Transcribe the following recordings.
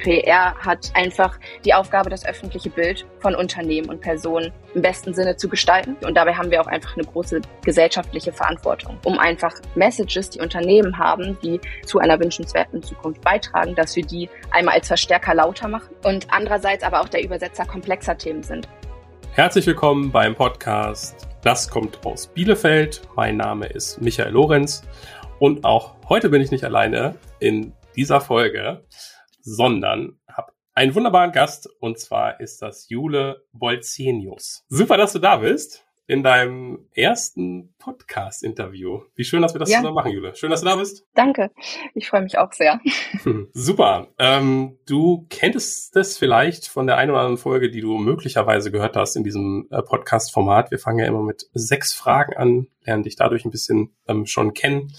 PR hat einfach die Aufgabe, das öffentliche Bild von Unternehmen und Personen im besten Sinne zu gestalten. Und dabei haben wir auch einfach eine große gesellschaftliche Verantwortung, um einfach Messages, die Unternehmen haben, die zu einer wünschenswerten Zukunft beitragen, dass wir die einmal als Verstärker lauter machen und andererseits aber auch der Übersetzer komplexer Themen sind. Herzlich willkommen beim Podcast Das kommt aus Bielefeld. Mein Name ist Michael Lorenz und auch heute bin ich nicht alleine in dieser Folge, sondern habe einen wunderbaren Gast und zwar ist das Jule Bolzenius. Super, dass du da bist in deinem ersten Podcast-Interview. Wie schön, dass wir das ja. zusammen machen, Jule. Schön, dass du da bist. Danke. Ich freue mich auch sehr. Super. Ähm, du kenntest das vielleicht von der einen oder anderen Folge, die du möglicherweise gehört hast in diesem äh, Podcast-Format. Wir fangen ja immer mit sechs Fragen an, lernen dich dadurch ein bisschen ähm, schon kennen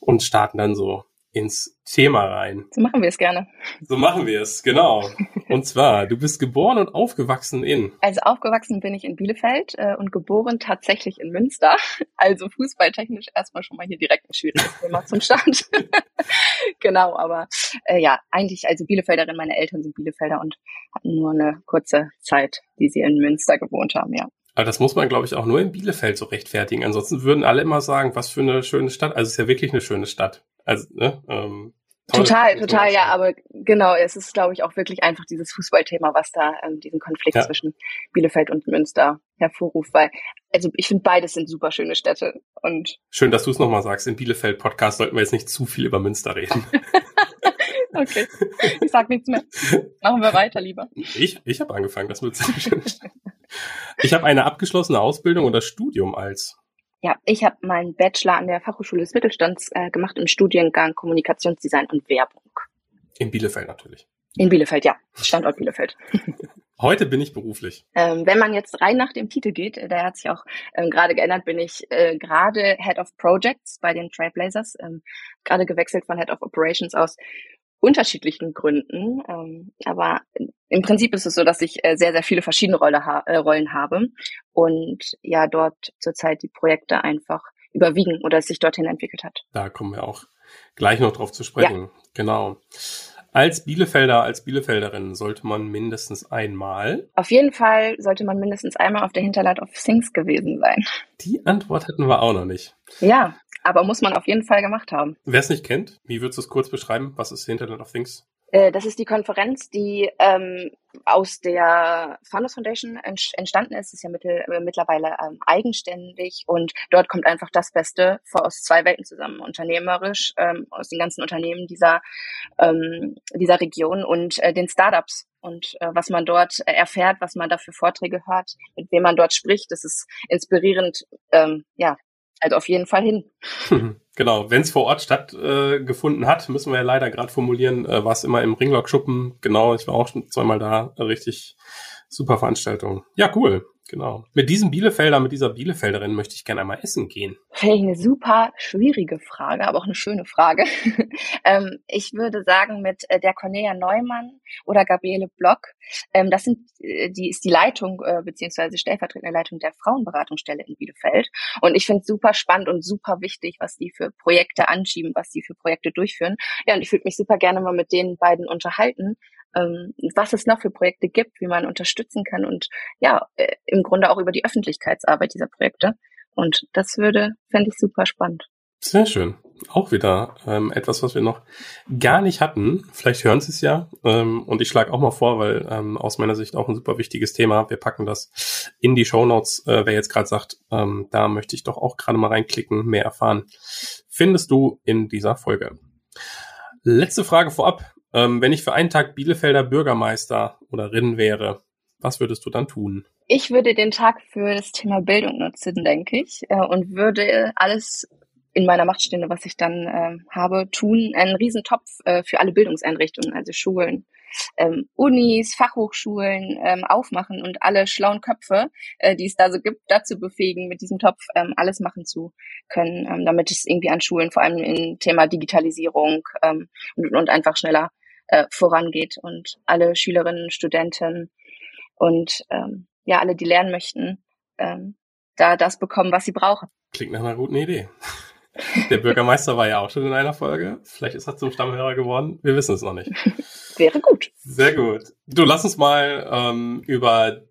und starten dann so ins Thema rein. So machen wir es gerne. So machen wir es, genau. Und zwar, du bist geboren und aufgewachsen in? Also aufgewachsen bin ich in Bielefeld äh, und geboren tatsächlich in Münster. Also fußballtechnisch erstmal schon mal hier direkt ein schwieriges Thema zum Start. genau, aber äh, ja, eigentlich also Bielefelderin, meine Eltern sind Bielefelder und hatten nur eine kurze Zeit, die sie in Münster gewohnt haben, ja. Aber das muss man, glaube ich, auch nur in Bielefeld so rechtfertigen. Ansonsten würden alle immer sagen, was für eine schöne Stadt. Also es ist ja wirklich eine schöne Stadt. Also, ne? Ähm, total, total, ja, aber genau, es ist, glaube ich, auch wirklich einfach dieses Fußballthema, was da ähm, diesen Konflikt ja. zwischen Bielefeld und Münster hervorruft, weil, also ich finde, beides sind super schöne Städte und Schön, dass du es nochmal sagst. Im Bielefeld-Podcast sollten wir jetzt nicht zu viel über Münster reden. okay, ich sag nichts mehr. Machen wir weiter lieber. Ich, ich habe angefangen, das wird sehr schön. Ich habe eine abgeschlossene Ausbildung oder Studium als ja, ich habe meinen Bachelor an der Fachhochschule des Mittelstands äh, gemacht im Studiengang Kommunikationsdesign und Werbung. In Bielefeld natürlich. In Bielefeld, ja. Standort Bielefeld. Heute bin ich beruflich. Ähm, wenn man jetzt rein nach dem Titel geht, äh, der hat sich auch ähm, gerade geändert, bin ich äh, gerade Head of Projects bei den Trailblazers, ähm, gerade gewechselt von Head of Operations aus unterschiedlichen Gründen. Ähm, aber im Prinzip ist es so, dass ich äh, sehr, sehr viele verschiedene Rolle ha äh, Rollen habe und ja dort zurzeit die Projekte einfach überwiegen oder es sich dorthin entwickelt hat. Da kommen wir auch gleich noch drauf zu sprechen. Ja. Genau. Als Bielefelder, als Bielefelderin sollte man mindestens einmal. Auf jeden Fall sollte man mindestens einmal auf der Hinterland of Things gewesen sein. Die Antwort hatten wir auch noch nicht. Ja, aber muss man auf jeden Fall gemacht haben. Wer es nicht kennt, wie würdest du es kurz beschreiben? Was ist Hinterland of Things? Äh, das ist die Konferenz, die ähm, aus der Fundus Foundation entstanden ist. Ist ja mittel, äh, mittlerweile ähm, eigenständig und dort kommt einfach das Beste aus zwei Welten zusammen, unternehmerisch ähm, aus den ganzen Unternehmen dieser ähm, dieser Region und äh, den Startups und äh, was man dort äh, erfährt, was man da für Vorträge hört, mit wem man dort spricht, das ist inspirierend. Ähm, ja, also auf jeden Fall hin. Genau, wenn es vor Ort stattgefunden äh, hat, müssen wir ja leider gerade formulieren, äh, war es immer im Ringlock-Schuppen. Genau, ich war auch schon zweimal da. Richtig super Veranstaltung. Ja, cool. Genau. Mit diesem Bielefelder, mit dieser Bielefelderin möchte ich gerne einmal essen gehen. Finde eine super schwierige Frage, aber auch eine schöne Frage. ähm, ich würde sagen mit äh, der Cornelia Neumann oder Gabriele Block. Ähm, das sind, äh, die ist die Leitung äh, beziehungsweise stellvertretende Leitung der Frauenberatungsstelle in Bielefeld. Und ich finde es super spannend und super wichtig, was die für Projekte anschieben, was die für Projekte durchführen. Ja, und ich würde mich super gerne mal mit den beiden unterhalten, ähm, was es noch für Projekte gibt, wie man unterstützen kann und ja, äh, im Grunde auch über die Öffentlichkeitsarbeit dieser Projekte. Und das würde, fände ich super spannend. Sehr schön. Auch wieder ähm, etwas, was wir noch gar nicht hatten. Vielleicht hören Sie es ja. Ähm, und ich schlage auch mal vor, weil ähm, aus meiner Sicht auch ein super wichtiges Thema. Wir packen das in die Show Notes. Äh, wer jetzt gerade sagt, ähm, da möchte ich doch auch gerade mal reinklicken, mehr erfahren, findest du in dieser Folge. Letzte Frage vorab. Ähm, wenn ich für einen Tag Bielefelder Bürgermeister oder Rinn wäre, was würdest du dann tun? Ich würde den Tag für das Thema Bildung nutzen, denke ich, äh, und würde alles in meiner Macht stehende, was ich dann äh, habe, tun, einen Riesentopf äh, für alle Bildungseinrichtungen, also Schulen, ähm, Unis, Fachhochschulen ähm, aufmachen und alle schlauen Köpfe, äh, die es da so gibt, dazu befähigen, mit diesem Topf ähm, alles machen zu können, ähm, damit es irgendwie an Schulen, vor allem im Thema Digitalisierung ähm, und, und einfach schneller äh, vorangeht und alle Schülerinnen, Studenten und ähm, ja, alle, die lernen möchten, ähm, da das bekommen, was sie brauchen. Klingt nach einer guten Idee. Der Bürgermeister war ja auch schon in einer Folge. Vielleicht ist er zum Stammhörer geworden. Wir wissen es noch nicht. Wäre gut. Sehr gut. Du lass uns mal ähm, über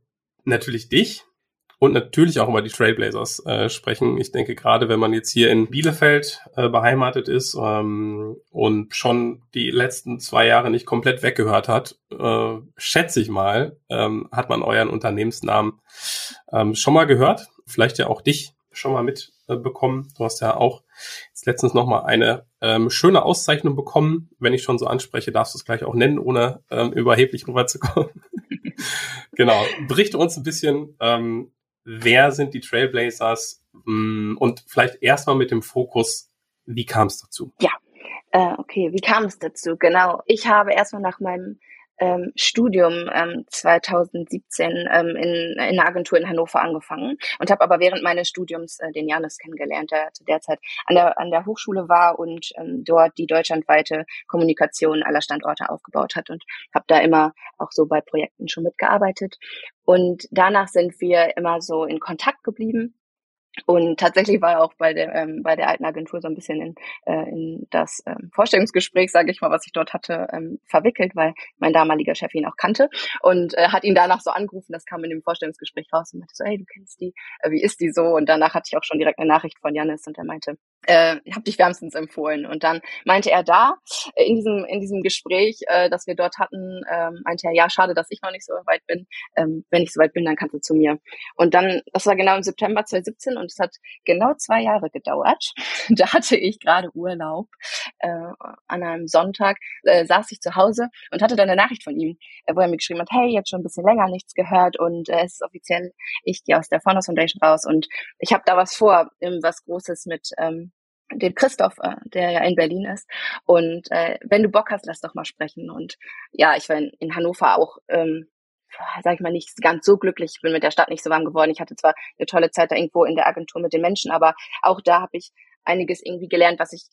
natürlich dich und natürlich auch über die Trailblazers äh, sprechen. Ich denke, gerade wenn man jetzt hier in Bielefeld äh, beheimatet ist ähm, und schon die letzten zwei Jahre nicht komplett weggehört hat, äh, schätze ich mal, ähm, hat man euren Unternehmensnamen ähm, schon mal gehört. Vielleicht ja auch dich schon mal mitbekommen. du hast ja auch jetzt letztens noch mal eine ähm, schöne Auszeichnung bekommen. Wenn ich schon so anspreche, darfst du es gleich auch nennen, ohne ähm, überheblich rüberzukommen. genau. Berichte uns ein bisschen, ähm, wer sind die Trailblazers mm, und vielleicht erstmal mit dem Fokus, wie kam es dazu? Ja, äh, okay, wie kam es dazu? Genau, ich habe erstmal nach meinem ähm, Studium ähm, 2017 ähm, in, in einer Agentur in Hannover angefangen und habe aber während meines Studiums äh, den Janis kennengelernt, der zu der Zeit an der, an der Hochschule war und ähm, dort die deutschlandweite Kommunikation aller Standorte aufgebaut hat und habe da immer auch so bei Projekten schon mitgearbeitet. Und danach sind wir immer so in Kontakt geblieben und tatsächlich war er auch bei der ähm, bei der alten Agentur so ein bisschen in, äh, in das ähm, Vorstellungsgespräch, sage ich mal, was ich dort hatte, ähm, verwickelt, weil mein damaliger Chef ihn auch kannte und äh, hat ihn danach so angerufen. Das kam in dem Vorstellungsgespräch raus und meinte so, hey, du kennst die, äh, wie ist die so? Und danach hatte ich auch schon direkt eine Nachricht von Janis und er meinte, äh, ich habe dich wärmstens empfohlen. Und dann meinte er da äh, in diesem in diesem Gespräch, äh, das wir dort hatten, äh, meinte er, ja, schade, dass ich noch nicht so weit bin. Ähm, wenn ich so weit bin, dann kannst du zu mir. Und dann, das war genau im September 2017 und es hat genau zwei Jahre gedauert. da hatte ich gerade Urlaub. Äh, an einem Sonntag äh, saß ich zu Hause und hatte dann eine Nachricht von ihm, äh, wo er mir geschrieben hat, hey, jetzt schon ein bisschen länger nichts gehört und äh, es ist offiziell, ich gehe aus der Founders Foundation raus und ich habe da was vor, was Großes mit ähm, dem Christoph, äh, der ja in Berlin ist. Und äh, wenn du Bock hast, lass doch mal sprechen. Und ja, ich war in, in Hannover auch ähm, sag ich mal, nicht ganz so glücklich. Ich bin mit der Stadt nicht so warm geworden. Ich hatte zwar eine tolle Zeit da irgendwo in der Agentur mit den Menschen, aber auch da habe ich einiges irgendwie gelernt, was ich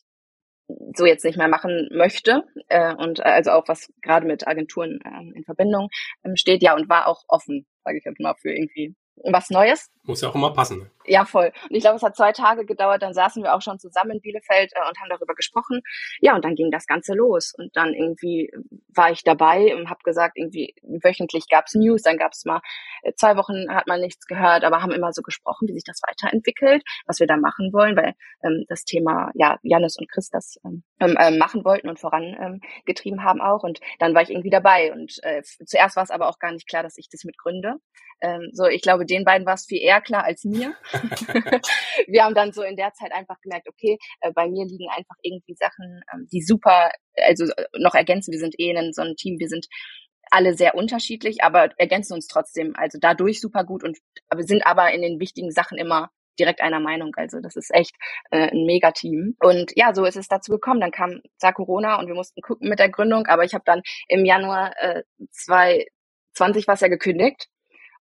so jetzt nicht mehr machen möchte äh, und also auch was gerade mit Agenturen ähm, in Verbindung ähm, steht, ja und war auch offen, sage ich jetzt mal, für irgendwie was Neues. Muss ja auch immer passen. Ne? Ja, voll. Und ich glaube, es hat zwei Tage gedauert, dann saßen wir auch schon zusammen in Bielefeld äh, und haben darüber gesprochen. Ja, und dann ging das Ganze los. Und dann irgendwie war ich dabei und habe gesagt, irgendwie wöchentlich gab's News, dann gab's mal äh, zwei Wochen hat man nichts gehört, aber haben immer so gesprochen, wie sich das weiterentwickelt, was wir da machen wollen, weil ähm, das Thema, ja, Janis und Chris das ähm, ähm, ähm machen wollten und vorangetrieben ähm, haben auch. Und dann war ich irgendwie dabei. Und äh, zuerst war es aber auch gar nicht klar, dass ich das mitgründe. Ähm, so, ich glaube, den beiden war es viel eher klar als mir. wir haben dann so in der Zeit einfach gemerkt, okay, äh, bei mir liegen einfach irgendwie Sachen, ähm, die super, also äh, noch ergänzen. Wir sind eh in so einem Team, wir sind alle sehr unterschiedlich, aber ergänzen uns trotzdem. Also dadurch super gut und sind aber in den wichtigen Sachen immer direkt einer Meinung. Also das ist echt äh, ein Megateam. Und ja, so ist es dazu gekommen. Dann kam zwar Corona und wir mussten gucken mit der Gründung, aber ich habe dann im Januar äh, 2020 was ja gekündigt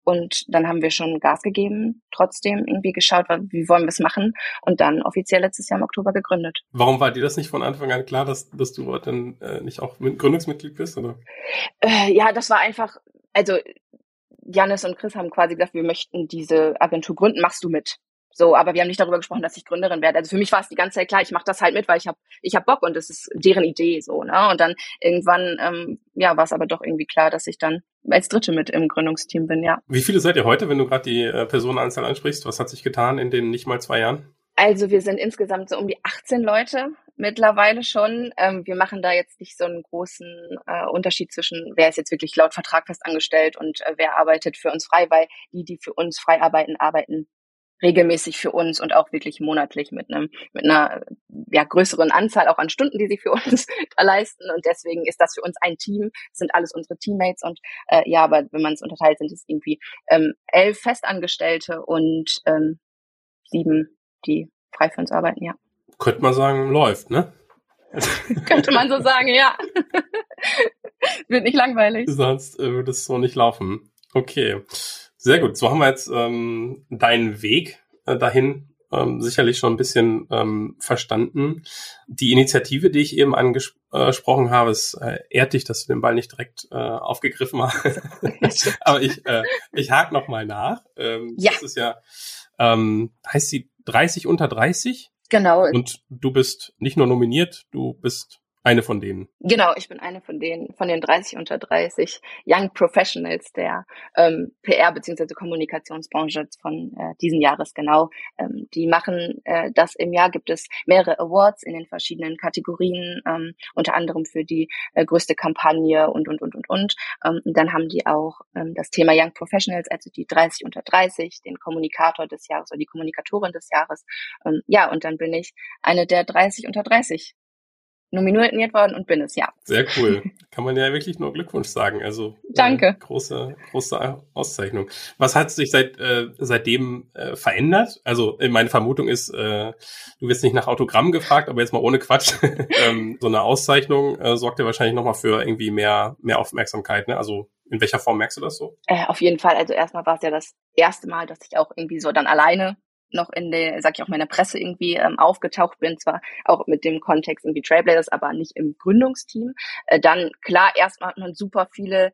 und dann haben wir schon Gas gegeben, trotzdem irgendwie geschaut, wie wollen wir es machen und dann offiziell letztes Jahr im Oktober gegründet. Warum war dir das nicht von Anfang an klar, dass, dass du dann äh, nicht auch Gründungsmitglied bist? Oder? Äh, ja, das war einfach, also Janis und Chris haben quasi gesagt, wir möchten diese Agentur gründen, machst du mit? So, aber wir haben nicht darüber gesprochen, dass ich Gründerin werde. Also für mich war es die ganze Zeit klar, ich mache das halt mit, weil ich habe ich hab Bock und es ist deren Idee so, ne? Und dann irgendwann ähm, ja, war es aber doch irgendwie klar, dass ich dann als Dritte mit im Gründungsteam bin, ja. Wie viele seid ihr heute, wenn du gerade die äh, Personenanzahl ansprichst? Was hat sich getan in den nicht mal zwei Jahren? Also wir sind insgesamt so um die 18 Leute mittlerweile schon. Ähm, wir machen da jetzt nicht so einen großen äh, Unterschied zwischen, wer ist jetzt wirklich laut Vertrag fest angestellt und äh, wer arbeitet für uns frei, weil die, die für uns frei arbeiten, arbeiten regelmäßig für uns und auch wirklich monatlich mit einem mit einer ja, größeren Anzahl auch an Stunden, die sie für uns da leisten und deswegen ist das für uns ein Team, das sind alles unsere Teammates und äh, ja, aber wenn man es unterteilt, sind es irgendwie ähm, elf Festangestellte und ähm, sieben, die frei für uns arbeiten, ja. Könnte man sagen, läuft, ne? Könnte man so sagen, ja. Wird nicht langweilig. Sonst äh, würde es so nicht laufen. Okay. Sehr gut. So haben wir jetzt ähm, deinen Weg äh, dahin ähm, sicherlich schon ein bisschen ähm, verstanden. Die Initiative, die ich eben angesprochen habe, es äh, ehrt dich, dass du den Ball nicht direkt äh, aufgegriffen hast. Aber ich, äh, ich hake noch mal nach. Ähm, ja. Das ist ja, ähm, heißt sie 30 unter 30? Genau. Und du bist nicht nur nominiert, du bist eine von denen. Genau, ich bin eine von denen, von den 30 unter 30 Young Professionals der ähm, PR- bzw. Kommunikationsbranche von äh, diesen Jahres genau. Ähm, die machen äh, das im Jahr, gibt es mehrere Awards in den verschiedenen Kategorien, ähm, unter anderem für die äh, größte Kampagne und, und, und, und, und. Ähm, dann haben die auch ähm, das Thema Young Professionals, also die 30 unter 30, den Kommunikator des Jahres oder die Kommunikatorin des Jahres. Ähm, ja, und dann bin ich eine der 30 unter 30 nominiert worden und bin es, ja. Sehr cool. Kann man ja wirklich nur Glückwunsch sagen. Also äh, Danke. Äh, große, große Auszeichnung. Was hat sich seit äh, seitdem äh, verändert? Also äh, meine Vermutung ist, äh, du wirst nicht nach Autogramm gefragt, aber jetzt mal ohne Quatsch. ähm, so eine Auszeichnung äh, sorgt ja wahrscheinlich nochmal für irgendwie mehr, mehr Aufmerksamkeit. Ne? Also in welcher Form merkst du das so? Äh, auf jeden Fall. Also erstmal war es ja das erste Mal, dass ich auch irgendwie so dann alleine noch in der, sag ich auch meiner Presse irgendwie ähm, aufgetaucht bin, zwar auch mit dem Kontext irgendwie Trailblazers, aber nicht im Gründungsteam. Äh, dann klar, erstmal hat man super viele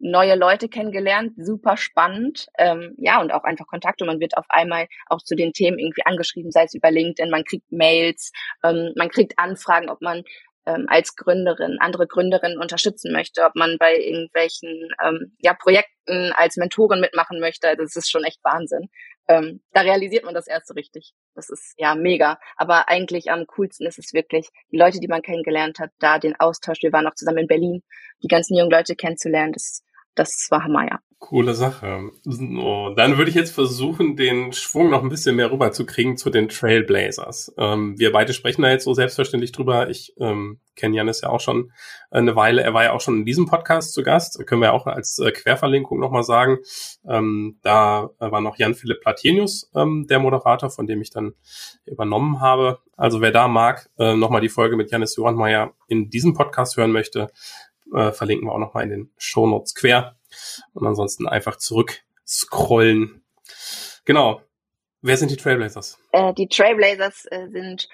neue Leute kennengelernt, super spannend, ähm, ja und auch einfach Kontakte. Man wird auf einmal auch zu den Themen irgendwie angeschrieben, sei es über LinkedIn, man kriegt Mails, ähm, man kriegt Anfragen, ob man ähm, als Gründerin andere Gründerinnen unterstützen möchte, ob man bei irgendwelchen ähm, ja, Projekten als Mentorin mitmachen möchte. Das ist schon echt Wahnsinn. Ähm, da realisiert man das erst so richtig. Das ist ja mega. Aber eigentlich am coolsten ist es wirklich, die Leute, die man kennengelernt hat, da den Austausch. Wir waren auch zusammen in Berlin, die ganzen jungen Leute kennenzulernen. Das, das war Hammer, ja. Coole Sache. So, dann würde ich jetzt versuchen, den Schwung noch ein bisschen mehr rüberzukriegen zu den Trailblazers. Ähm, wir beide sprechen da jetzt so selbstverständlich drüber. Ich ähm, kenne Janis ja auch schon eine Weile. Er war ja auch schon in diesem Podcast zu Gast. Können wir auch als äh, Querverlinkung nochmal sagen. Ähm, da war noch Jan-Philipp Platenius ähm, der Moderator, von dem ich dann übernommen habe. Also wer da mag, äh, nochmal die Folge mit Janis Johannmeier in diesem Podcast hören möchte, äh, verlinken wir auch nochmal in den Show Notes quer. Und ansonsten einfach zurück scrollen. Genau. Wer sind die Trailblazers? Äh, die Trailblazers äh, sind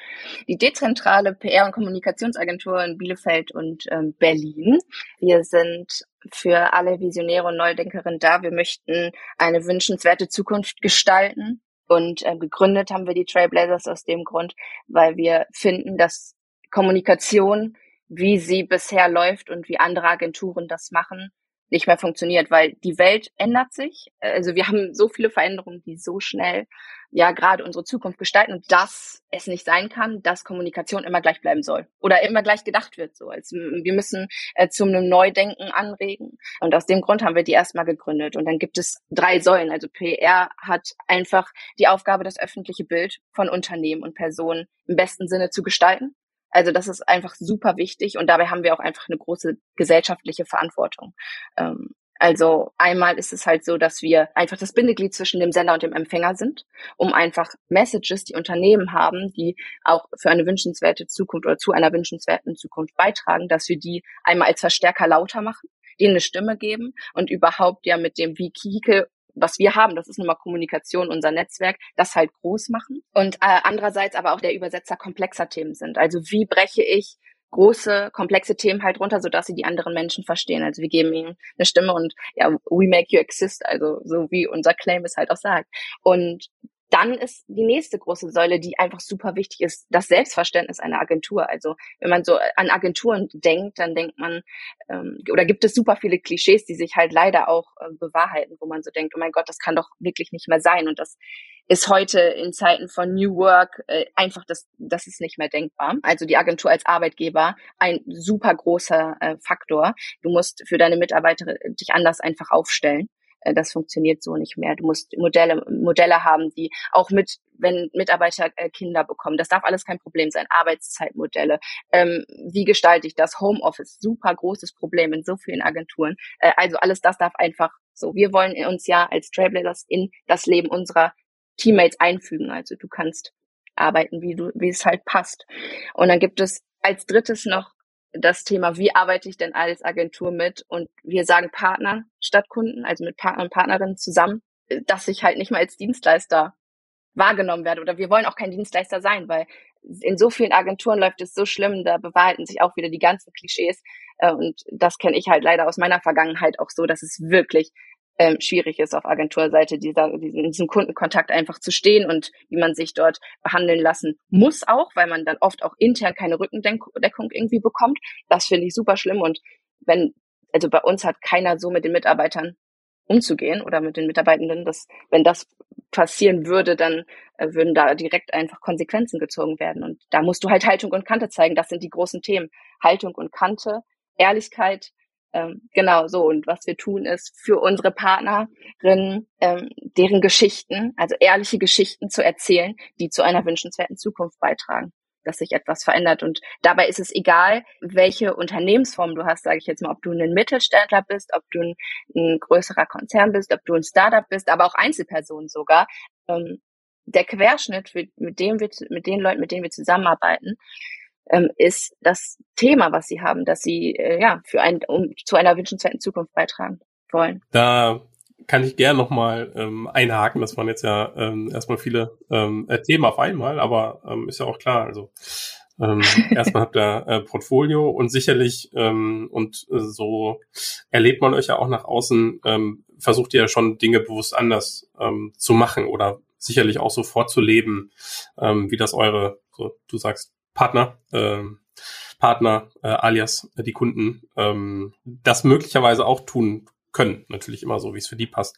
die dezentrale PR- und Kommunikationsagentur in Bielefeld und ähm, Berlin. Wir sind für alle Visionäre und Neudenkerinnen da. Wir möchten eine wünschenswerte Zukunft gestalten. Und äh, gegründet haben wir die Trailblazers aus dem Grund, weil wir finden, dass Kommunikation, wie sie bisher läuft und wie andere Agenturen das machen, nicht mehr funktioniert, weil die Welt ändert sich. Also wir haben so viele Veränderungen, die so schnell ja gerade unsere Zukunft gestalten dass es nicht sein kann, dass Kommunikation immer gleich bleiben soll oder immer gleich gedacht wird. So, also wir müssen äh, zum Neudenken anregen und aus dem Grund haben wir die erstmal gegründet und dann gibt es drei Säulen. Also PR hat einfach die Aufgabe, das öffentliche Bild von Unternehmen und Personen im besten Sinne zu gestalten. Also das ist einfach super wichtig und dabei haben wir auch einfach eine große gesellschaftliche Verantwortung. Ähm, also einmal ist es halt so, dass wir einfach das Bindeglied zwischen dem Sender und dem Empfänger sind, um einfach Messages, die Unternehmen haben, die auch für eine wünschenswerte Zukunft oder zu einer wünschenswerten Zukunft beitragen, dass wir die einmal als Verstärker lauter machen, denen eine Stimme geben und überhaupt ja mit dem Vehikel was wir haben, das ist nun mal Kommunikation, unser Netzwerk, das halt groß machen. Und äh, andererseits aber auch der Übersetzer komplexer Themen sind. Also wie breche ich große, komplexe Themen halt runter, sodass sie die anderen Menschen verstehen. Also wir geben ihnen eine Stimme und ja, we make you exist, also so wie unser Claim es halt auch sagt. Und dann ist die nächste große Säule, die einfach super wichtig ist, das Selbstverständnis einer Agentur. Also wenn man so an Agenturen denkt, dann denkt man, ähm, oder gibt es super viele Klischees, die sich halt leider auch äh, bewahrheiten, wo man so denkt, oh mein Gott, das kann doch wirklich nicht mehr sein. Und das ist heute in Zeiten von New Work äh, einfach, das, das ist nicht mehr denkbar. Also die Agentur als Arbeitgeber ein super großer äh, Faktor. Du musst für deine Mitarbeiter dich anders einfach aufstellen. Äh, das funktioniert so nicht mehr. Du musst Modelle, Modelle haben, die auch mit, wenn Mitarbeiter äh, Kinder bekommen, das darf alles kein Problem sein. Arbeitszeitmodelle. Ähm, wie gestalte ich das? Homeoffice, super großes Problem in so vielen Agenturen. Äh, also alles das darf einfach so. Wir wollen uns ja als Trailblazers in das Leben unserer Teammates einfügen. Also du kannst arbeiten, wie du, wie es halt passt. Und dann gibt es als drittes noch das Thema, wie arbeite ich denn als Agentur mit? Und wir sagen Partner statt Kunden, also mit Partnern und Partnerinnen zusammen, dass ich halt nicht mal als Dienstleister wahrgenommen werde. Oder wir wollen auch kein Dienstleister sein, weil in so vielen Agenturen läuft es so schlimm, da bewahrheiten sich auch wieder die ganzen Klischees. Äh, und das kenne ich halt leider aus meiner Vergangenheit auch so, dass es wirklich ähm, schwierig ist auf Agenturseite, dieser, diesen, diesem Kundenkontakt einfach zu stehen und wie man sich dort behandeln lassen muss auch, weil man dann oft auch intern keine Rückendeckung irgendwie bekommt. Das finde ich super schlimm und wenn, also bei uns hat keiner so mit den Mitarbeitern umzugehen oder mit den Mitarbeitenden, dass wenn das passieren würde, dann äh, würden da direkt einfach Konsequenzen gezogen werden. Und da musst du halt Haltung und Kante zeigen. Das sind die großen Themen. Haltung und Kante, Ehrlichkeit, ähm, genau so. Und was wir tun, ist für unsere Partnerinnen ähm, deren Geschichten, also ehrliche Geschichten zu erzählen, die zu einer wünschenswerten Zukunft beitragen dass sich etwas verändert. Und dabei ist es egal, welche Unternehmensform du hast, sage ich jetzt mal, ob du ein Mittelständler bist, ob du ein, ein größerer Konzern bist, ob du ein Startup bist, aber auch Einzelpersonen sogar. Ähm, der Querschnitt, mit dem wir, mit den Leuten, mit denen wir zusammenarbeiten, ähm, ist das Thema, was sie haben, dass sie äh, ja für ein, um zu einer wünschenswerten Zukunft beitragen wollen. Da kann ich gerne nochmal ähm, einhaken. Das waren jetzt ja ähm, erstmal viele ähm, äh, Themen auf einmal, aber ähm, ist ja auch klar. Also ähm, erstmal habt ihr äh, Portfolio und sicherlich ähm, und äh, so erlebt man euch ja auch nach außen, ähm, versucht ihr ja schon Dinge bewusst anders ähm, zu machen oder sicherlich auch so vorzuleben, ähm, wie das eure, so du sagst, Partner, ähm, Partner äh, alias äh, die Kunden ähm, das möglicherweise auch tun können. Natürlich immer so, wie es für die passt.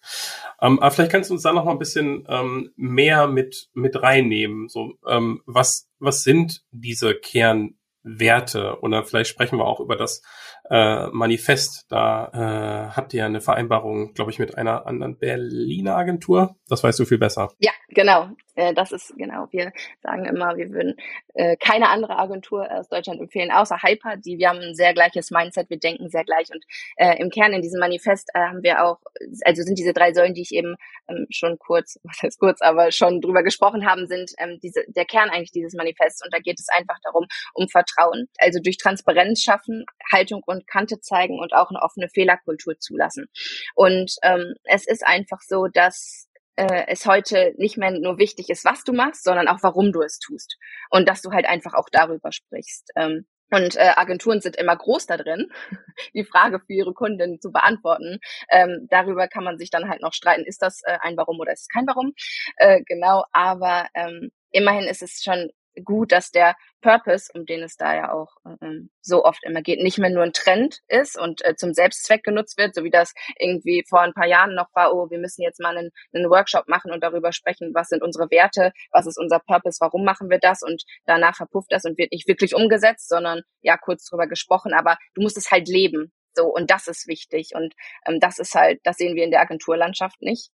Ähm, aber vielleicht kannst du uns da noch mal ein bisschen ähm, mehr mit mit reinnehmen. So, ähm, was was sind diese Kernwerte? Oder vielleicht sprechen wir auch über das äh, Manifest. Da äh, habt ihr eine Vereinbarung, glaube ich, mit einer anderen Berliner Agentur. Das weißt du viel besser. Ja, genau. Äh, das ist genau. Wir sagen immer, wir würden äh, keine andere Agentur aus Deutschland empfehlen, außer Hyper. Die wir haben ein sehr gleiches Mindset, wir denken sehr gleich und äh, im Kern in diesem Manifest äh, haben wir auch, also sind diese drei Säulen, die ich eben ähm, schon kurz, was heißt kurz, aber schon drüber gesprochen haben, sind ähm, diese der Kern eigentlich dieses Manifests und da geht es einfach darum um Vertrauen, also durch Transparenz schaffen, Haltung und Kante zeigen und auch eine offene Fehlerkultur zulassen. Und ähm, es ist einfach so, dass äh, es heute nicht mehr nur wichtig ist, was du machst, sondern auch, warum du es tust. Und dass du halt einfach auch darüber sprichst. Ähm, und äh, Agenturen sind immer groß da drin, die Frage für ihre Kunden zu beantworten. Ähm, darüber kann man sich dann halt noch streiten, ist das äh, ein Warum oder ist es kein Warum? Äh, genau, aber ähm, immerhin ist es schon gut, dass der Purpose, um den es da ja auch ähm, so oft immer geht, nicht mehr nur ein Trend ist und äh, zum Selbstzweck genutzt wird, so wie das irgendwie vor ein paar Jahren noch war, oh, wir müssen jetzt mal einen, einen Workshop machen und darüber sprechen, was sind unsere Werte, was ist unser Purpose, warum machen wir das und danach verpufft das und wird nicht wirklich umgesetzt, sondern ja, kurz drüber gesprochen, aber du musst es halt leben. So, und das ist wichtig. Und ähm, das ist halt, das sehen wir in der Agenturlandschaft nicht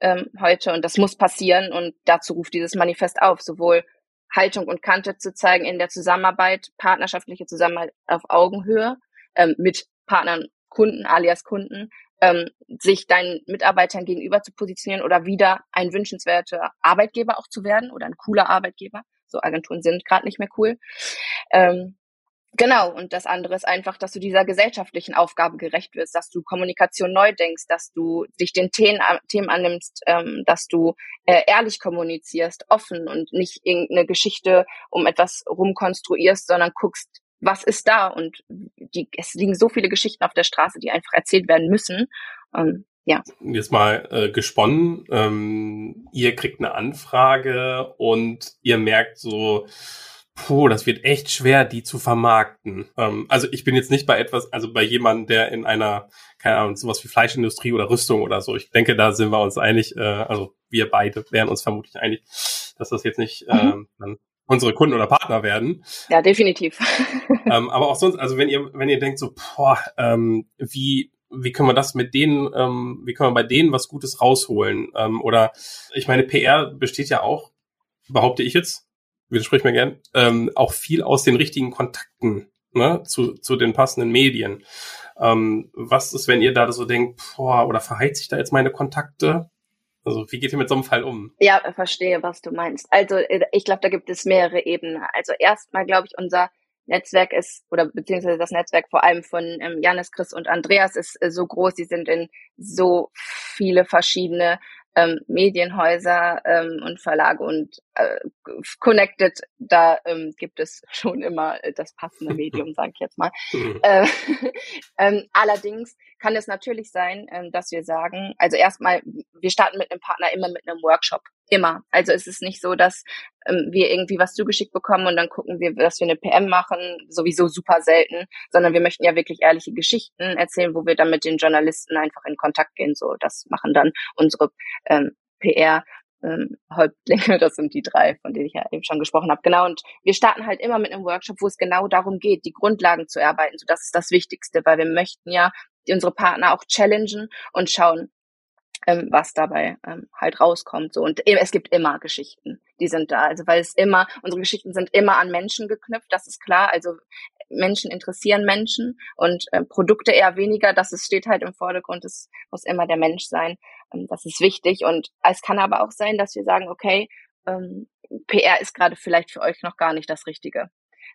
ähm, heute und das muss passieren und dazu ruft dieses Manifest auf, sowohl Haltung und Kante zu zeigen in der Zusammenarbeit, partnerschaftliche Zusammenarbeit auf Augenhöhe ähm, mit Partnern, Kunden, alias Kunden, ähm, sich deinen Mitarbeitern gegenüber zu positionieren oder wieder ein wünschenswerter Arbeitgeber auch zu werden oder ein cooler Arbeitgeber. So Agenturen sind gerade nicht mehr cool. Ähm, Genau, und das andere ist einfach, dass du dieser gesellschaftlichen Aufgabe gerecht wirst, dass du Kommunikation neu denkst, dass du dich den Themen, Themen annimmst, ähm, dass du äh, ehrlich kommunizierst, offen und nicht irgendeine Geschichte um etwas rumkonstruierst, sondern guckst, was ist da und die, es liegen so viele Geschichten auf der Straße, die einfach erzählt werden müssen. Ähm, ja. Jetzt mal äh, gesponnen, ähm, ihr kriegt eine Anfrage und ihr merkt so, puh, das wird echt schwer, die zu vermarkten. Ähm, also ich bin jetzt nicht bei etwas, also bei jemandem, der in einer, keine Ahnung, sowas wie Fleischindustrie oder Rüstung oder so. Ich denke, da sind wir uns einig, äh, also wir beide wären uns vermutlich einig, dass das jetzt nicht mhm. ähm, unsere Kunden oder Partner werden. Ja, definitiv. ähm, aber auch sonst, also wenn ihr, wenn ihr denkt so, boah, ähm, wie, wie können wir das mit denen, ähm, wie können wir bei denen was Gutes rausholen? Ähm, oder ich meine, PR besteht ja auch, behaupte ich jetzt, widersprich mir gern, ähm, auch viel aus den richtigen Kontakten ne, zu, zu den passenden Medien. Ähm, was ist, wenn ihr da so denkt, boah, oder verheizt sich da jetzt meine Kontakte? Also wie geht ihr mit so einem Fall um? Ja, verstehe, was du meinst. Also äh, ich glaube, da gibt es mehrere Ebenen. Also erstmal glaube ich, unser Netzwerk ist, oder beziehungsweise das Netzwerk vor allem von ähm, Janis, Chris und Andreas ist äh, so groß, die sind in so viele verschiedene ähm, Medienhäuser ähm, und Verlage und äh, Connected, da ähm, gibt es schon immer äh, das passende Medium, sage ich jetzt mal. Mhm. Äh, ähm, allerdings kann es natürlich sein, ähm, dass wir sagen, also erstmal, wir starten mit einem Partner immer mit einem Workshop. Immer. Also es ist nicht so, dass ähm, wir irgendwie was zugeschickt bekommen und dann gucken wir, dass wir eine PM machen, sowieso super selten, sondern wir möchten ja wirklich ehrliche Geschichten erzählen, wo wir dann mit den Journalisten einfach in Kontakt gehen. So, das machen dann unsere ähm, PR ähm, Häuptlinge, das sind die drei, von denen ich ja eben schon gesprochen habe. Genau, und wir starten halt immer mit einem Workshop, wo es genau darum geht, die Grundlagen zu erarbeiten. So, das ist das Wichtigste, weil wir möchten ja unsere Partner auch challengen und schauen, ähm, was dabei ähm, halt rauskommt. So und es gibt immer Geschichten, die sind da. Also weil es immer unsere Geschichten sind immer an Menschen geknüpft, das ist klar. Also Menschen interessieren Menschen und äh, Produkte eher weniger. Das ist, steht halt im Vordergrund. Es muss immer der Mensch sein. Ähm, das ist wichtig und es kann aber auch sein, dass wir sagen, okay, ähm, PR ist gerade vielleicht für euch noch gar nicht das Richtige,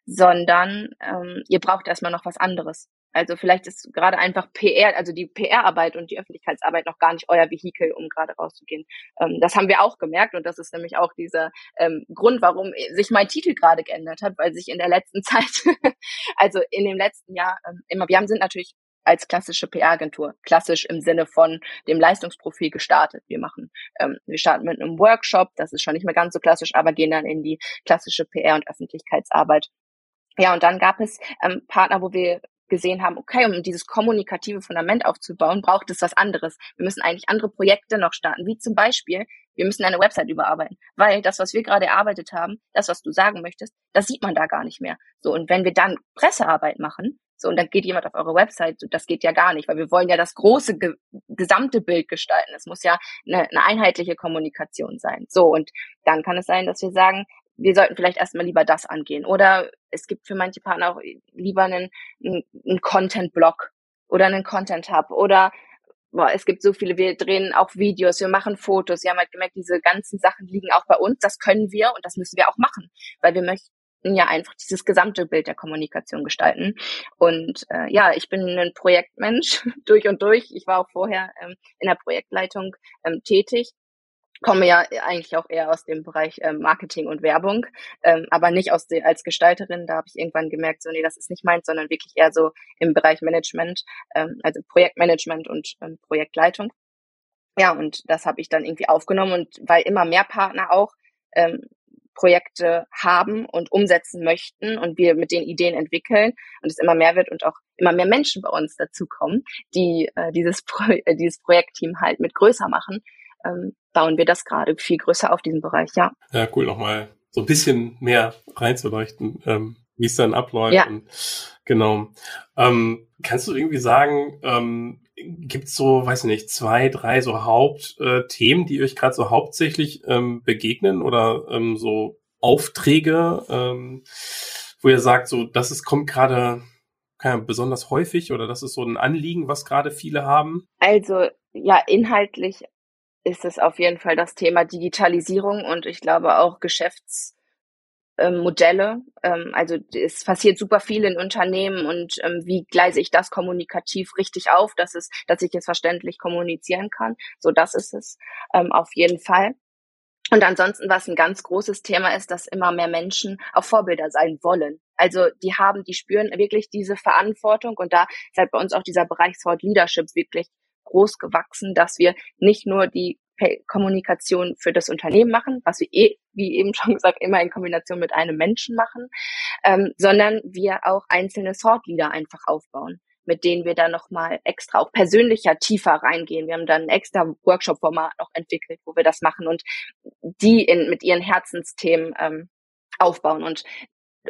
sondern ähm, ihr braucht erstmal noch was anderes. Also vielleicht ist gerade einfach PR, also die PR-Arbeit und die Öffentlichkeitsarbeit noch gar nicht euer Vehikel, um gerade rauszugehen. Ähm, das haben wir auch gemerkt und das ist nämlich auch dieser ähm, Grund, warum sich mein Titel gerade geändert hat, weil sich in der letzten Zeit, also in dem letzten Jahr ähm, immer, wir haben sind natürlich als klassische PR-Agentur, klassisch im Sinne von dem Leistungsprofil gestartet. Wir machen, ähm, wir starten mit einem Workshop, das ist schon nicht mehr ganz so klassisch, aber gehen dann in die klassische PR- und Öffentlichkeitsarbeit. Ja, und dann gab es ähm, Partner, wo wir gesehen haben, okay, um dieses kommunikative Fundament aufzubauen, braucht es was anderes. Wir müssen eigentlich andere Projekte noch starten, wie zum Beispiel, wir müssen eine Website überarbeiten, weil das, was wir gerade erarbeitet haben, das, was du sagen möchtest, das sieht man da gar nicht mehr. So, und wenn wir dann Pressearbeit machen, so, und dann geht jemand auf eure Website, so, das geht ja gar nicht, weil wir wollen ja das große ge gesamte Bild gestalten. Es muss ja eine, eine einheitliche Kommunikation sein. So, und dann kann es sein, dass wir sagen, wir sollten vielleicht erstmal lieber das angehen. Oder es gibt für manche Partner auch lieber einen, einen Content-Blog oder einen Content-Hub oder boah, es gibt so viele, wir drehen auch Videos, wir machen Fotos. Wir haben halt gemerkt, diese ganzen Sachen liegen auch bei uns. Das können wir und das müssen wir auch machen, weil wir möchten ja einfach dieses gesamte Bild der Kommunikation gestalten. Und äh, ja, ich bin ein Projektmensch durch und durch. Ich war auch vorher ähm, in der Projektleitung ähm, tätig komme ja eigentlich auch eher aus dem Bereich ähm, Marketing und Werbung, ähm, aber nicht aus der, als Gestalterin. Da habe ich irgendwann gemerkt, so nee, das ist nicht meins, sondern wirklich eher so im Bereich Management, ähm, also Projektmanagement und ähm, Projektleitung. Ja, und das habe ich dann irgendwie aufgenommen und weil immer mehr Partner auch ähm, Projekte haben und umsetzen möchten und wir mit den Ideen entwickeln und es immer mehr wird und auch immer mehr Menschen bei uns dazukommen, die äh, dieses, Pro äh, dieses Projektteam halt mit größer machen, ähm, bauen wir das gerade viel größer auf diesem Bereich, ja. Ja, cool, nochmal so ein bisschen mehr reinzuleuchten, ähm, wie es dann abläuft. Ja. Und, genau. Ähm, kannst du irgendwie sagen, ähm, gibt es so, weiß ich nicht, zwei, drei so Hauptthemen, äh, die euch gerade so hauptsächlich ähm, begegnen oder ähm, so Aufträge, ähm, wo ihr sagt, so, das ist, kommt gerade besonders häufig oder das ist so ein Anliegen, was gerade viele haben? Also ja, inhaltlich ist es auf jeden Fall das Thema Digitalisierung und ich glaube auch Geschäftsmodelle. Ähm, also es passiert super viel in Unternehmen und ähm, wie gleise ich das kommunikativ richtig auf, dass es, dass ich es verständlich kommunizieren kann. So das ist es ähm, auf jeden Fall. Und ansonsten, was ein ganz großes Thema ist, dass immer mehr Menschen auch Vorbilder sein wollen. Also die haben, die spüren wirklich diese Verantwortung und da ist halt bei uns auch dieser Bereich Thought Leadership wirklich groß gewachsen, dass wir nicht nur die Kommunikation für das Unternehmen machen, was wir eh, wie eben schon gesagt, immer in Kombination mit einem Menschen machen, ähm, sondern wir auch einzelne Sortleader einfach aufbauen mit denen wir dann nochmal extra auch persönlicher tiefer reingehen. Wir haben dann ein extra Workshop-Format noch entwickelt, wo wir das machen und die in, mit ihren Herzensthemen ähm, aufbauen. Und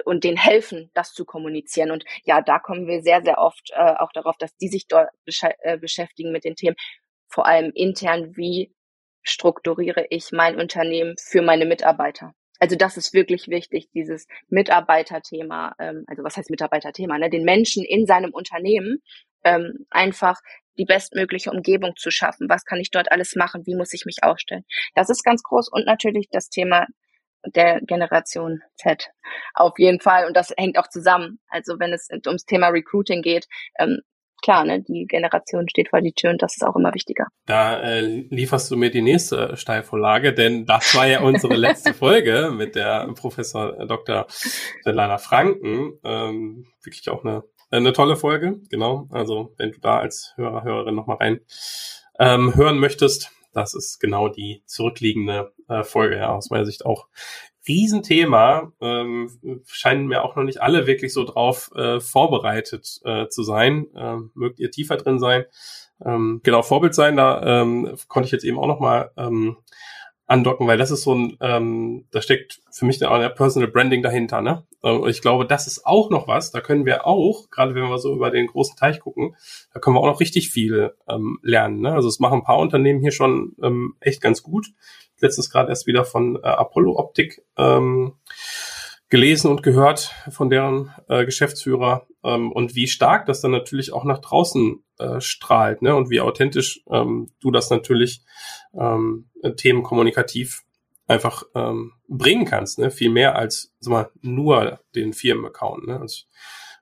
und denen helfen, das zu kommunizieren. Und ja, da kommen wir sehr, sehr oft äh, auch darauf, dass die sich dort besch äh, beschäftigen mit den Themen, vor allem intern, wie strukturiere ich mein Unternehmen für meine Mitarbeiter. Also das ist wirklich wichtig, dieses Mitarbeiterthema, ähm, also was heißt Mitarbeiterthema, ne? den Menschen in seinem Unternehmen ähm, einfach die bestmögliche Umgebung zu schaffen. Was kann ich dort alles machen? Wie muss ich mich aufstellen? Das ist ganz groß und natürlich das Thema der Generation Z. Auf jeden Fall. Und das hängt auch zusammen. Also wenn es ums Thema Recruiting geht, ähm, klar, ne, die Generation steht vor die Tür und das ist auch immer wichtiger. Da äh, lieferst du mir die nächste Steilvorlage, denn das war ja unsere letzte Folge mit der Professor Dr. Selana Franken. Ähm, wirklich auch eine, eine tolle Folge, genau. Also wenn du da als Hörer, Hörerin nochmal rein ähm, hören möchtest, das ist genau die zurückliegende äh, Folge, ja, aus meiner Sicht auch Riesenthema. Ähm, scheinen mir auch noch nicht alle wirklich so drauf äh, vorbereitet äh, zu sein. Ähm, mögt ihr tiefer drin sein? Ähm, genau, Vorbild sein, da ähm, konnte ich jetzt eben auch noch mal ähm, andocken, weil das ist so ein, ähm, da steckt für mich auch Personal Branding dahinter, ne? Äh, und ich glaube, das ist auch noch was, da können wir auch, gerade wenn wir so über den großen Teich gucken, da können wir auch noch richtig viel ähm, lernen. Ne? Also es machen ein paar Unternehmen hier schon ähm, echt ganz gut. Letztens gerade erst wieder von äh, Apollo Optik ähm, gelesen und gehört von deren äh, Geschäftsführer ähm, und wie stark das dann natürlich auch nach draußen äh, strahlt, ne? Und wie authentisch ähm, du das natürlich ähm, Themen kommunikativ einfach ähm, bringen kannst, ne? Viel mehr als sag mal, nur den Firmenaccount. Ne? Also,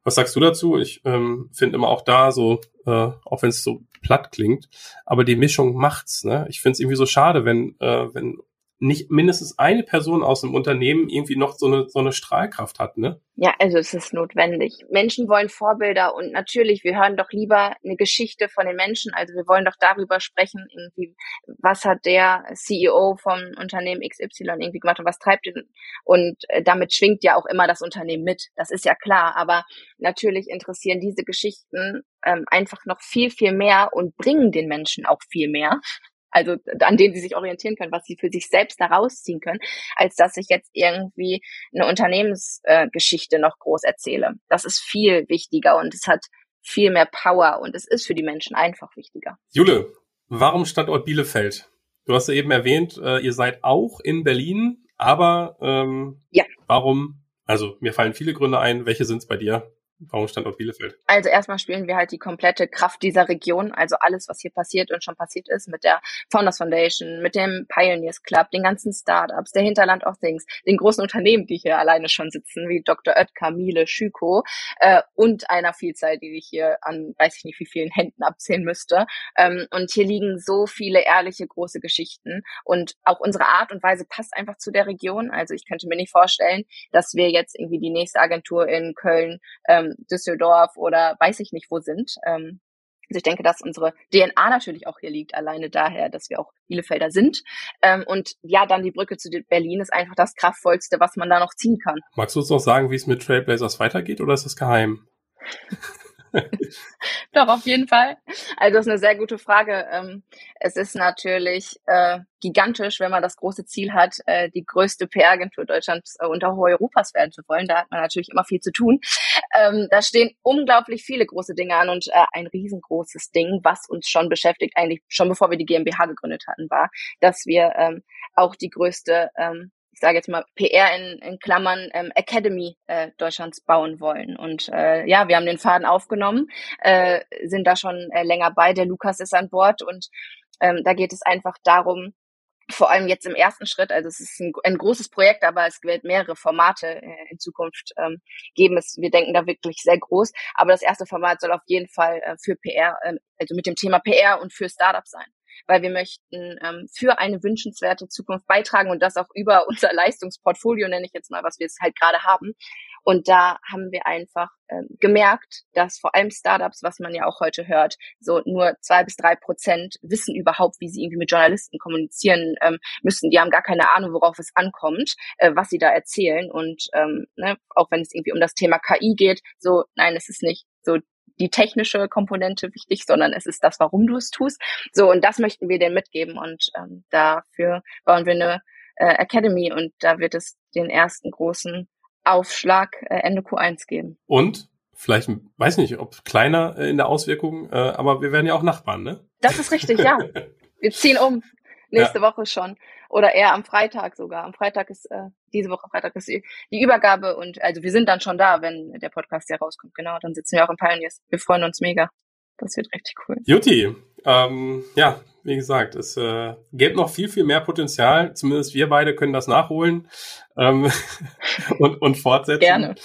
was sagst du dazu? Ich ähm, finde immer auch da so, äh, auch wenn es so platt klingt, aber die Mischung macht's. Ne? Ich finde es irgendwie so schade, wenn, äh, wenn nicht mindestens eine Person aus dem Unternehmen irgendwie noch so eine, so eine Strahlkraft hat, ne? Ja, also es ist notwendig. Menschen wollen Vorbilder und natürlich, wir hören doch lieber eine Geschichte von den Menschen. Also wir wollen doch darüber sprechen, irgendwie, was hat der CEO vom Unternehmen XY irgendwie gemacht und was treibt ihn. Und äh, damit schwingt ja auch immer das Unternehmen mit. Das ist ja klar. Aber natürlich interessieren diese Geschichten ähm, einfach noch viel, viel mehr und bringen den Menschen auch viel mehr also an denen sie sich orientieren können, was sie für sich selbst daraus ziehen können, als dass ich jetzt irgendwie eine Unternehmensgeschichte äh, noch groß erzähle. Das ist viel wichtiger und es hat viel mehr Power und es ist für die Menschen einfach wichtiger. Jule, warum Standort Bielefeld? Du hast ja eben erwähnt, äh, ihr seid auch in Berlin, aber ähm, ja. warum? Also mir fallen viele Gründe ein. Welche sind es bei dir? Warum Standort Bielefeld? Also erstmal spielen wir halt die komplette Kraft dieser Region, also alles, was hier passiert und schon passiert ist, mit der Founders Foundation, mit dem Pioneers Club, den ganzen Startups, der Hinterland of Things, den großen Unternehmen, die hier alleine schon sitzen, wie Dr. Oetker, Miele, Schüko äh, und einer Vielzahl, die ich hier an weiß ich nicht wie vielen Händen abzählen müsste. Ähm, und hier liegen so viele ehrliche, große Geschichten und auch unsere Art und Weise passt einfach zu der Region. Also ich könnte mir nicht vorstellen, dass wir jetzt irgendwie die nächste Agentur in Köln ähm, ähm, Düsseldorf oder weiß ich nicht wo sind. Ähm, also ich denke, dass unsere DNA natürlich auch hier liegt, alleine daher, dass wir auch Bielefelder sind. Ähm, und ja, dann die Brücke zu Berlin ist einfach das kraftvollste, was man da noch ziehen kann. Magst du uns noch sagen, wie es mit Trailblazers weitergeht oder ist das geheim? Doch, auf jeden Fall. Also das ist eine sehr gute Frage. Ähm, es ist natürlich äh, gigantisch, wenn man das große Ziel hat, äh, die größte PR-Agentur Deutschlands äh, und auch Europas werden zu wollen. Da hat man natürlich immer viel zu tun. Ähm, da stehen unglaublich viele große Dinge an und ein riesengroßes Ding, was uns schon beschäftigt, eigentlich schon bevor wir die GmbH gegründet hatten, war, dass wir ähm, auch die größte ich sage jetzt mal PR in, in Klammern ähm, Academy äh, Deutschlands bauen wollen. Und äh, ja, wir haben den Faden aufgenommen, äh, sind da schon äh, länger bei. Der Lukas ist an Bord und ähm, da geht es einfach darum, vor allem jetzt im ersten Schritt, also es ist ein, ein großes Projekt, aber es wird mehrere Formate äh, in Zukunft ähm, geben. Es, wir denken da wirklich sehr groß, aber das erste Format soll auf jeden Fall äh, für PR, äh, also mit dem Thema PR und für Startups sein weil wir möchten ähm, für eine wünschenswerte Zukunft beitragen und das auch über unser Leistungsportfolio, nenne ich jetzt mal, was wir jetzt halt gerade haben. Und da haben wir einfach ähm, gemerkt, dass vor allem Startups, was man ja auch heute hört, so nur zwei bis drei Prozent wissen überhaupt, wie sie irgendwie mit Journalisten kommunizieren ähm, müssen. Die haben gar keine Ahnung, worauf es ankommt, äh, was sie da erzählen. Und ähm, ne, auch wenn es irgendwie um das Thema KI geht, so nein, es ist nicht so die technische Komponente wichtig, sondern es ist das, warum du es tust. So, und das möchten wir denen mitgeben und ähm, dafür bauen wir eine äh, Academy und da wird es den ersten großen Aufschlag äh, Ende Q1 geben. Und vielleicht, weiß nicht, ob kleiner äh, in der Auswirkung, äh, aber wir werden ja auch Nachbarn, ne? Das ist richtig, ja. Wir ziehen um nächste ja. Woche schon oder eher am Freitag sogar. Am Freitag ist äh, diese Woche Freitag ist die, die Übergabe und also wir sind dann schon da, wenn der Podcast ja rauskommt. Genau, dann sitzen wir auch im Pioneers. Wir freuen uns mega. Das wird richtig cool. Juti, ähm, ja, wie gesagt, es äh, gibt noch viel, viel mehr Potenzial. Zumindest wir beide können das nachholen ähm, und, und fortsetzen. Gerne.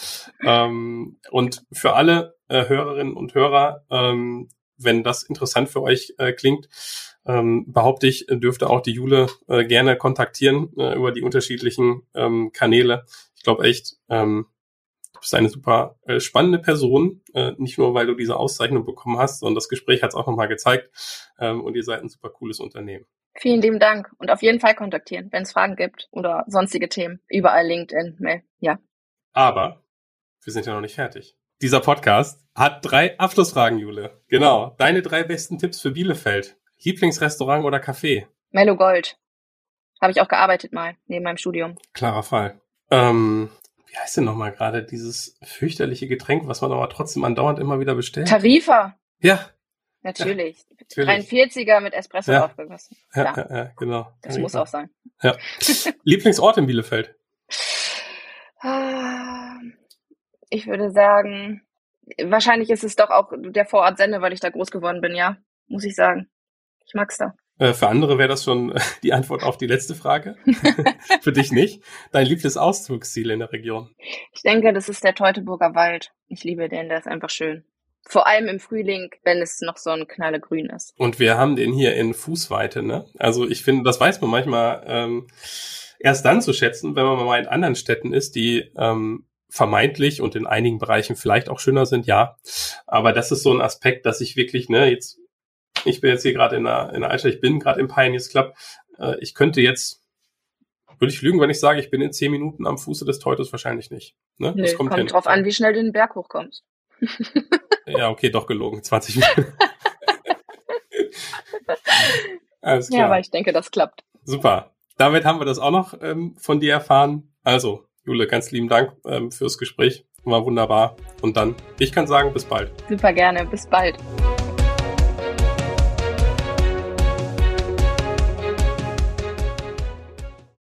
Ähm, und für alle äh, Hörerinnen und Hörer, ähm, wenn das interessant für euch äh, klingt, ähm, behaupte ich, dürfte auch die Jule äh, gerne kontaktieren äh, über die unterschiedlichen ähm, Kanäle. Ich glaube echt, ähm, bist eine super äh, spannende Person, äh, nicht nur, weil du diese Auszeichnung bekommen hast, sondern das Gespräch hat es auch nochmal gezeigt ähm, und ihr seid ein super cooles Unternehmen. Vielen lieben Dank und auf jeden Fall kontaktieren, wenn es Fragen gibt oder sonstige Themen. Überall LinkedIn, Mail, ja. Aber wir sind ja noch nicht fertig. Dieser Podcast hat drei Abschlussfragen, Jule. Genau. Deine drei besten Tipps für Bielefeld. Lieblingsrestaurant oder Café? Mello Gold. Habe ich auch gearbeitet mal, neben meinem Studium. Klarer Fall. Ähm, wie heißt denn nochmal gerade dieses fürchterliche Getränk, was man aber trotzdem andauernd immer wieder bestellt? Tarifa. Ja. Natürlich. Ja, 43er mit Espresso Ja. aufgegossen. Ja, Ja, ja, genau. das muss auch sein. Ja. Lieblingsort in Bielefeld? Ah, Ich würde sagen, wahrscheinlich ist es doch auch der Vorort Sende, weil ich da groß geworden bin, ja. Muss ich sagen. Ich mag's da. Äh, für andere wäre das schon die Antwort auf die letzte Frage. für dich nicht. Dein liebstes Ausflugsziel in der Region? Ich denke, das ist der Teutoburger Wald. Ich liebe den, der ist einfach schön. Vor allem im Frühling, wenn es noch so ein knallegrün ist. Und wir haben den hier in Fußweite, ne? Also ich finde, das weiß man manchmal ähm, erst dann zu schätzen, wenn man mal in anderen Städten ist, die ähm, vermeintlich und in einigen Bereichen vielleicht auch schöner sind, ja. Aber das ist so ein Aspekt, dass ich wirklich, ne, jetzt, ich bin jetzt hier gerade in der, in der Altstadt, ich bin gerade im Pioneers Club, äh, ich könnte jetzt, würde ich lügen, wenn ich sage, ich bin in zehn Minuten am Fuße des Teutes, wahrscheinlich nicht. Ne? Nö, Das kommt, hin. drauf an, wie schnell du den Berg hochkommst. Ja, okay, doch gelogen, 20 Minuten. Alles klar. Ja, aber ich denke, das klappt. Super. Damit haben wir das auch noch ähm, von dir erfahren. Also, Jule, ganz lieben Dank ähm, fürs Gespräch. War wunderbar. Und dann, ich kann sagen, bis bald. Super gerne. Bis bald.